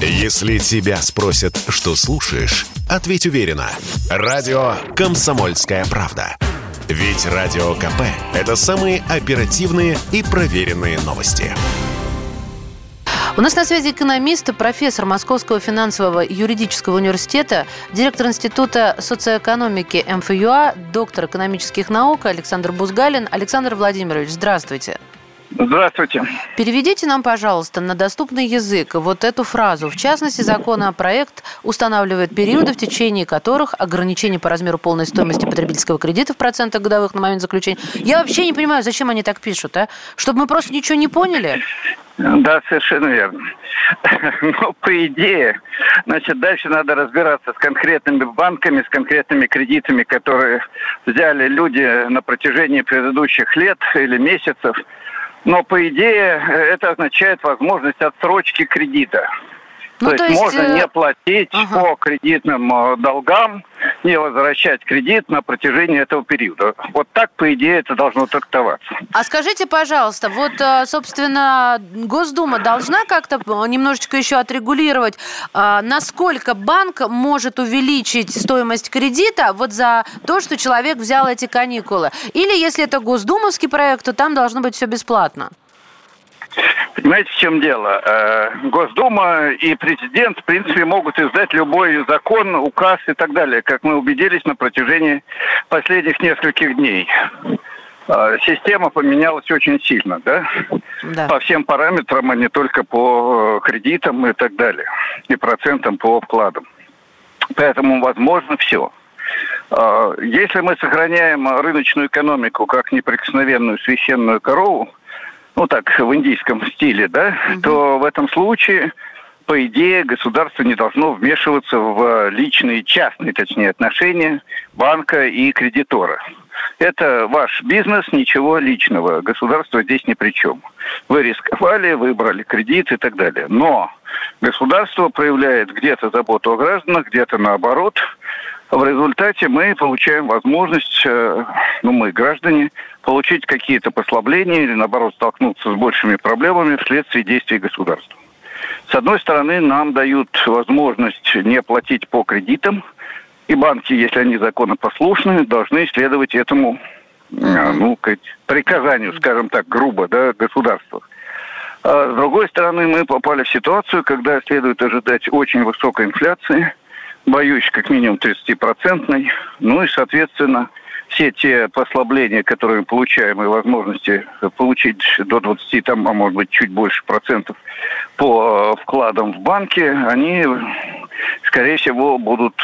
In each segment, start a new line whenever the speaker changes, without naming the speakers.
Если тебя спросят, что слушаешь, ответь уверенно. Радио «Комсомольская правда». Ведь Радио КП – это самые оперативные и проверенные новости.
У нас на связи экономист, профессор Московского финансового юридического университета, директор Института социоэкономики МФЮА, доктор экономических наук Александр Бузгалин. Александр Владимирович, здравствуйте.
Здравствуйте.
Переведите нам, пожалуйста, на доступный язык вот эту фразу. В частности, законопроект устанавливает периоды, в течение которых ограничение по размеру полной стоимости потребительского кредита в процентах годовых на момент заключения. Я вообще не понимаю, зачем они так пишут, а? Чтобы мы просто ничего не поняли?
Да, совершенно верно. Но по идее, значит, дальше надо разбираться с конкретными банками, с конкретными кредитами, которые взяли люди на протяжении предыдущих лет или месяцев. Но по идее это означает возможность отсрочки кредита. Ну, то, то есть, можно э, не платить ага. по кредитным э, долгам, не возвращать кредит на протяжении этого периода. Вот так, по идее, это должно трактоваться.
А скажите, пожалуйста, вот, э, собственно, Госдума должна как-то немножечко еще отрегулировать, насколько банк может увеличить стоимость кредита вот за то, что человек взял эти каникулы? Или если это госдумовский проект, то там должно быть все бесплатно?
Понимаете, в чем дело? Э, Госдума и президент, в принципе, могут издать любой закон, указ и так далее, как мы убедились на протяжении последних нескольких дней. Э, система поменялась очень сильно, да? да? По всем параметрам, а не только по э, кредитам и так далее, и процентам по вкладам. Поэтому возможно все. Если мы сохраняем рыночную экономику как неприкосновенную священную корову, ну так, в индийском стиле, да, угу. то в этом случае по идее, государство не должно вмешиваться в личные, частные, точнее, отношения банка и кредитора. Это ваш бизнес, ничего личного. Государство здесь ни при чем. Вы рисковали, выбрали кредит и так далее. Но государство проявляет где-то заботу о гражданах, где-то наоборот – в результате мы получаем возможность, э, ну мы, граждане, получить какие-то послабления или, наоборот, столкнуться с большими проблемами вследствие действий государства. С одной стороны, нам дают возможность не платить по кредитам, и банки, если они законопослушны, должны следовать этому э, ну, приказанию, скажем так, грубо, да, государства. А с другой стороны, мы попали в ситуацию, когда следует ожидать очень высокой инфляции – боюсь, как минимум 30-процентной. Ну и, соответственно, все те послабления, которые мы получаем, и возможности получить до 20, там, а может быть, чуть больше процентов по э, вкладам в банке, они, скорее всего, будут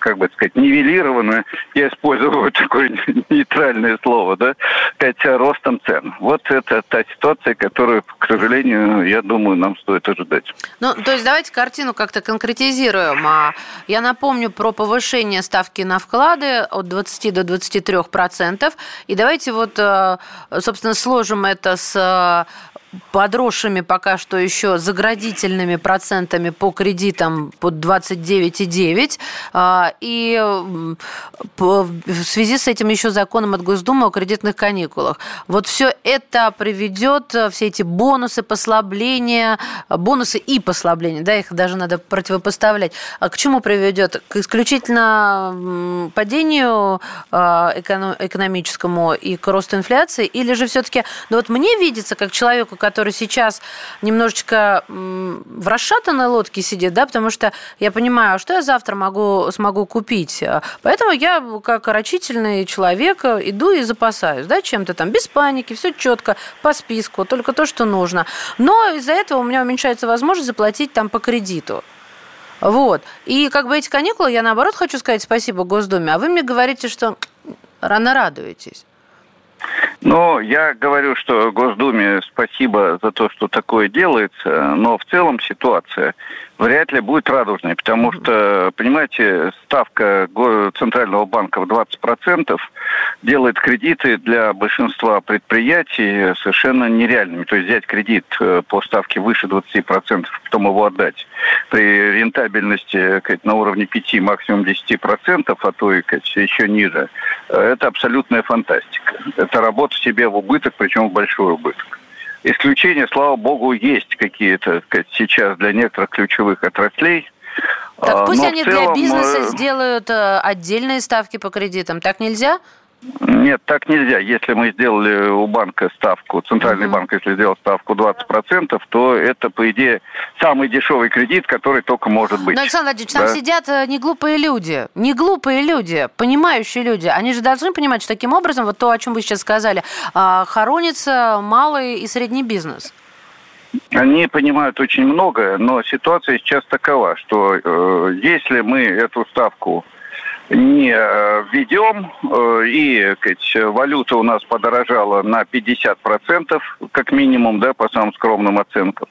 как бы сказать, нивелированы, я использую такое нейтральное слово, да, сказать, ростом цен. Вот это та ситуация, которую, к сожалению, я думаю, нам стоит ожидать.
Ну, то есть давайте картину как-то конкретизируем. А Я напомню про повышение ставки на вклады от 20 до 23 процентов. И давайте вот, э, собственно, сложим это с подросшими пока что еще заградительными процентами по кредитам под 29,9. А, и в связи с этим еще законом от Госдумы о кредитных каникулах. Вот все это приведет, э, все эти бонусы, послабления, бонусы и послабления, да, их даже надо противопоставлять. А к чему приведет? К исключительно падению а, экономическому и к росту инфляции? Или же все-таки, ну вот мне видится, как человеку, который сейчас немножечко в расшатанной лодке сидит, да, потому что я понимаю, а что я завтра могу, смогу купить. Поэтому я, как рачительный человек, иду и запасаюсь, да, чем-то там, без паники, все четко, по списку, только то, что нужно. Но из-за этого у меня уменьшается возможность заплатить там по кредиту. Вот. И как бы эти каникулы, я наоборот хочу сказать спасибо Госдуме, а вы мне говорите, что рано радуетесь.
Ну, я говорю, что Госдуме спасибо за то, что такое делается, но в целом ситуация вряд ли будет радужной, потому что, понимаете, ставка Центрального банка в 20% делает кредиты для большинства предприятий совершенно нереальными. То есть взять кредит э, по ставке выше 20%, потом его отдать при рентабельности на уровне 5, максимум 10%, а то и еще ниже, э, это абсолютная фантастика. Это работа себе в убыток, причем в большой убыток. Исключения, слава богу, есть какие-то сейчас для некоторых ключевых отраслей.
Так а, пусть Но они целом, для бизнеса сделают э, отдельные ставки по кредитам. Так нельзя?
Нет, так нельзя. Если мы сделали у банка ставку, центральный uh-huh. банк, если сделал ставку 20%, то это, по идее, самый дешевый кредит, который только может быть.
Но, Александр Владимирович, да? там сидят э, не глупые люди, не глупые люди, понимающие люди. Они же должны понимать, что таким образом, вот то, о чем вы сейчас сказали, а, хоронится малый и средний бизнес.
Они понимают очень многое, но ситуация сейчас такова, что э, если мы эту ставку э, введем, э, и сказать, валюта у нас подорожала на 50%, как минимум, да, по самым скромным оценкам,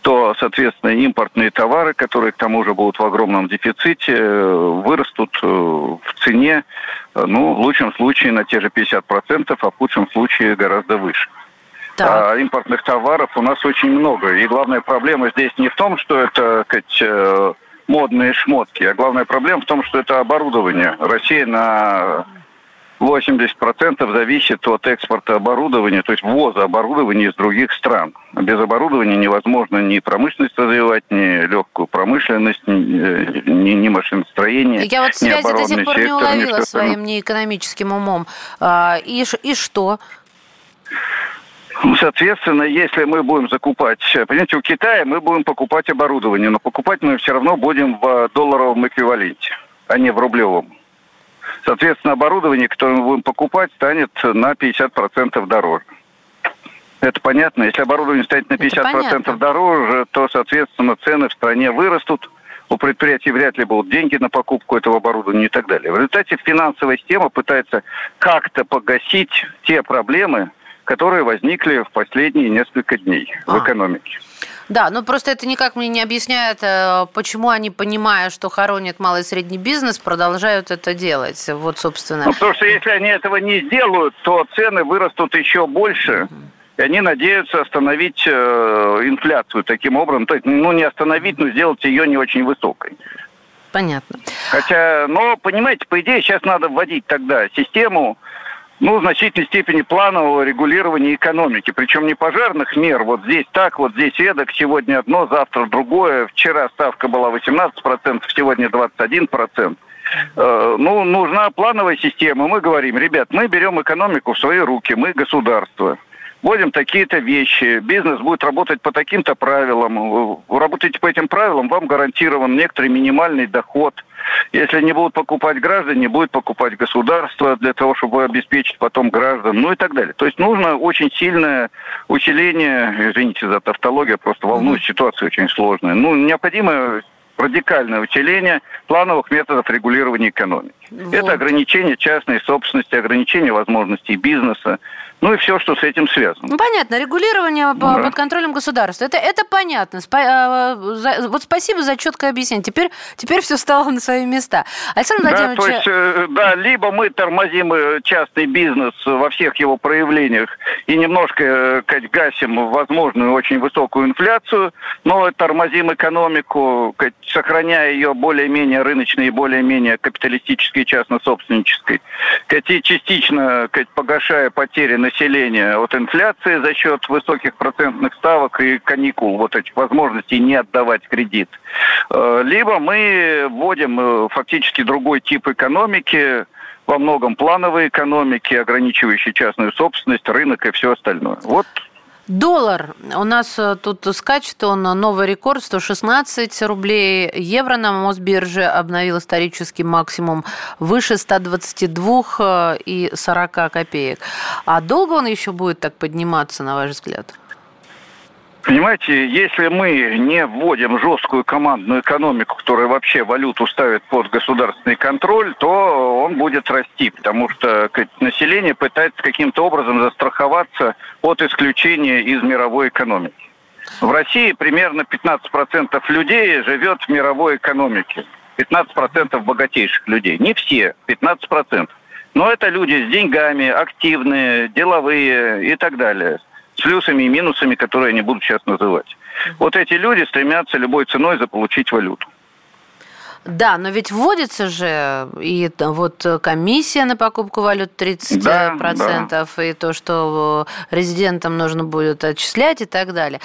то, соответственно, импортные товары, которые к тому же будут в огромном дефиците, э, вырастут в цене, ну, в лучшем случае на те же 50%, а в худшем случае гораздо выше. Так. А импортных товаров у нас очень много. И главная проблема здесь не в том, что это сказать, модные шмотки. А главная проблема в том, что это оборудование. Россия на 80% зависит от экспорта оборудования, то есть ввоза оборудования из других стран. Без оборудования невозможно ни промышленность развивать, ни легкую промышленность, ни, ни, ни машиностроение.
Я вот связи до сих пор не уловила своим неэкономическим умом. А, и, и что?
Ну, соответственно, если мы будем закупать, понимаете, у Китая мы будем покупать оборудование, но покупать мы все равно будем в долларовом эквиваленте, а не в рублевом. Соответственно, оборудование, которое мы будем покупать, станет на 50% дороже. Это понятно. Если оборудование станет на 50% дороже, то, соответственно, цены в стране вырастут. У предприятий вряд ли будут деньги на покупку этого оборудования и так далее. В результате финансовая система пытается как-то погасить те проблемы, которые возникли в последние несколько дней а. в экономике.
Да, но просто это никак мне не объясняет, э, почему они, понимая, что хоронят малый и средний бизнес, продолжают это делать. Вот, собственно.
Ну, потому что если они этого не сделают, то цены вырастут еще больше. И они надеются остановить э, инфляцию таким образом. То есть, ну, не остановить, но сделать ее не очень высокой.
Понятно.
Хотя, но, понимаете, по идее, сейчас надо вводить тогда систему ну, в значительной степени планового регулирования экономики. Причем не пожарных мер. Вот здесь так, вот здесь эдак, сегодня одно, завтра другое. Вчера ставка была 18%, сегодня 21%. Э, ну, нужна плановая система. Мы говорим, ребят, мы берем экономику в свои руки, мы государство вводим такие-то вещи, бизнес будет работать по таким-то правилам, вы работаете по этим правилам, вам гарантирован некоторый минимальный доход. Если не будут покупать граждане, будет покупать государство для того, чтобы обеспечить потом граждан, ну и так далее. То есть нужно очень сильное усиление, извините за тавтологию, просто волнуюсь, ситуация очень сложная. Ну, необходимо радикальное усиление плановых методов регулирования экономики. Вот. Это ограничение частной собственности, ограничение возможностей бизнеса, ну и все, что с этим связано. Ну,
понятно, регулирование да. под контролем государства. Это, это понятно. А, вот спасибо за четкое объяснение. Теперь, теперь все стало на свои места.
Александр Владимирович... Да, то есть, э, да, либо мы тормозим э, частный бизнес во всех его проявлениях и немножко э, гасим возможную очень высокую инфляцию, но тормозим экономику, сохраняя ее более-менее рыночной и более-менее капиталистической частно-собственнической, и частично погашая потери на населения от инфляции за счет высоких процентных ставок и каникул, вот этих возможностей не отдавать кредит. Э, либо мы вводим э, фактически другой тип экономики, во многом плановой экономики, ограничивающей частную собственность, рынок и все остальное. Вот
Доллар. У нас э, тут скачет он новый рекорд 116 рублей. Евро на Мосбирже обновил исторический максимум выше 122 э, и 40 копеек. А долго он еще будет так подниматься, на ваш взгляд?
Понимаете, если мы не вводим жесткую командную экономику, которая вообще валюту ставит под государственный контроль, то он будет расти, потому что население пытается каким-то образом застраховаться от исключения из мировой экономики. В России примерно 15% людей живет в мировой экономике. 15% богатейших людей. Не все, 15%. Но это люди с деньгами, активные, деловые и так далее с плюсами и минусами, которые я не буду сейчас называть. Вот эти люди стремятся любой ценой заполучить валюту.
Да, но ведь вводится же и вот комиссия на покупку валют 30%, да, да. и то, что резидентам нужно будет отчислять и так далее.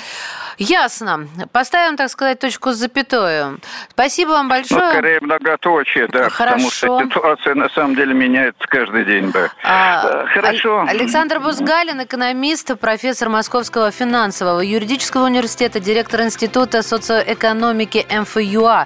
Ясно. Поставим, так сказать, точку с запятую. Спасибо вам большое. Ну,
скорее многоточие, да, Хорошо. потому что ситуация на самом деле меняется каждый день, да. А,
Хорошо. Александр Бузгалин, экономист, профессор Московского финансового юридического университета, директор Института социоэкономики МФЮА.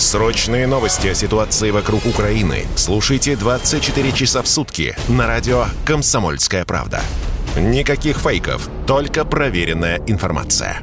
Срочные новости о ситуации вокруг Украины слушайте 24 часа в сутки на радио «Комсомольская правда». Никаких фейков, только проверенная информация.